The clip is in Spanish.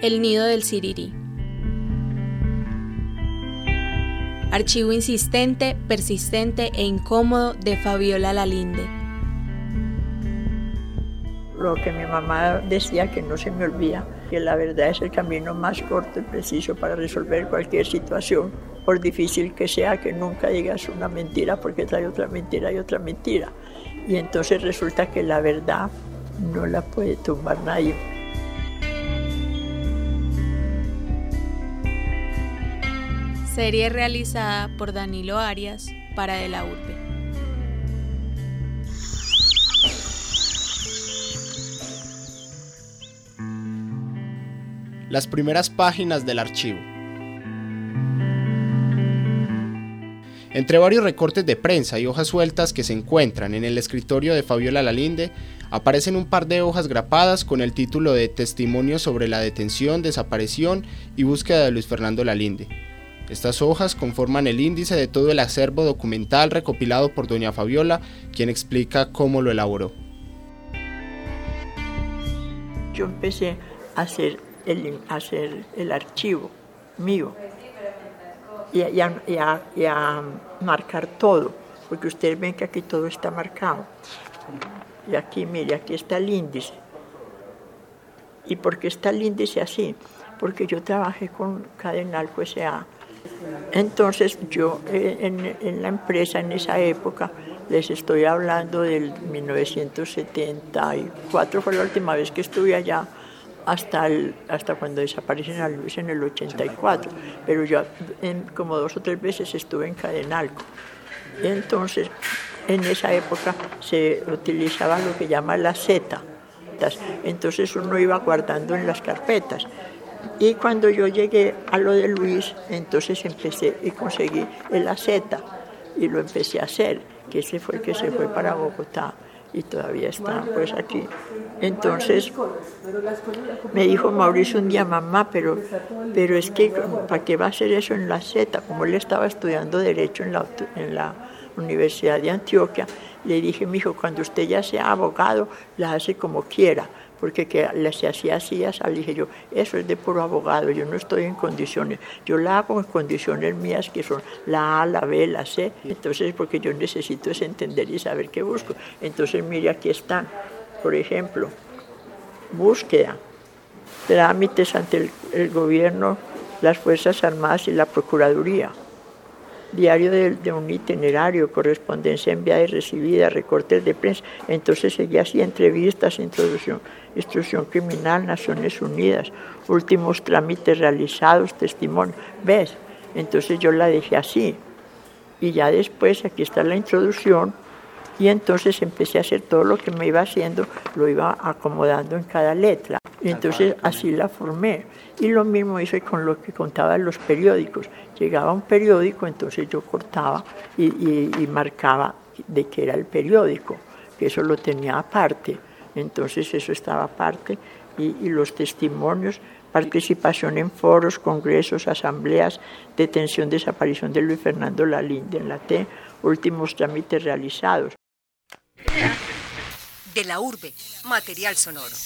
El nido del Siriri. Archivo insistente, persistente e incómodo de Fabiola Lalinde. Lo que mi mamá decía que no se me olvida, que la verdad es el camino más corto y preciso para resolver cualquier situación, por difícil que sea, que nunca digas una mentira porque trae otra mentira y otra mentira. Y entonces resulta que la verdad no la puede tumbar nadie. Serie realizada por Danilo Arias para De la Urbe. Las primeras páginas del archivo. Entre varios recortes de prensa y hojas sueltas que se encuentran en el escritorio de Fabiola Lalinde, aparecen un par de hojas grapadas con el título de Testimonio sobre la detención, desaparición y búsqueda de Luis Fernando Lalinde estas hojas conforman el índice de todo el acervo documental recopilado por doña Fabiola, quien explica cómo lo elaboró. Yo empecé a hacer el, hacer el archivo mío y, a, marcar todo, porque ustedes ven que aquí todo está marcado. Y aquí, mire, aquí está el índice. ¿Y por qué está el índice así? Porque yo trabajé con Cadenalco S.A. Entonces yo eh, en, la empresa en esa época, les estoy hablando del 1974, fue la última vez que estuve allá, hasta, hasta cuando desaparecen a Luis en el 84, pero yo como dos o tres veces estuve en Cadenalco. Entonces, en esa época se utilizaba lo que llama la Z, entonces uno iba guardando en las carpetas. Y cuando yo llegué a lo de Luis, entonces empecé y conseguí el aceta y lo empecé a hacer, que ese fue el que se fue para Bogotá y todavía está pues aquí. Entonces me dijo Mauricio un día, mamá, pero, pero es que ¿para qué va a hacer eso en la Z? Como él estaba estudiando Derecho en la, en la Universidad de Antioquia, le dije, mi hijo, cuando usted ya sea abogado, la hace como quiera porque que se hacía así, le dije yo, eso es de puro abogado, yo no estoy en condiciones, yo la hago en condiciones mías que son la A, la B, la C, entonces porque yo necesito es entender y saber qué busco. Entonces mire, aquí están, por ejemplo, búsqueda, trámites ante el gobierno, las Fuerzas Armadas y la Procuraduría diario de, un itinerario, correspondencia enviada y recibida, recortes de prensa. Entonces seguía así, entrevistas, introducción, instrucción criminal, Naciones Unidas, últimos trámites realizados, testimonio. ¿Ves? Entonces yo la dejé así. Y ya después, aquí está la introducción, y entonces empecé a hacer todo lo que me iba haciendo, lo iba acomodando en cada letra. Y entonces así la formé. Y lo mismo hice con lo que contaba en los periódicos. Llegaba un periódico, entonces yo cortaba y, marcaba de qué era el periódico, que eso lo tenía aparte. Entonces eso estaba aparte. Y, los testimonios, participación en foros, congresos, asambleas, detención, desaparición de Luis Fernando Lalinde en la T, últimos trámites realizados. De la urbe, material sonoro.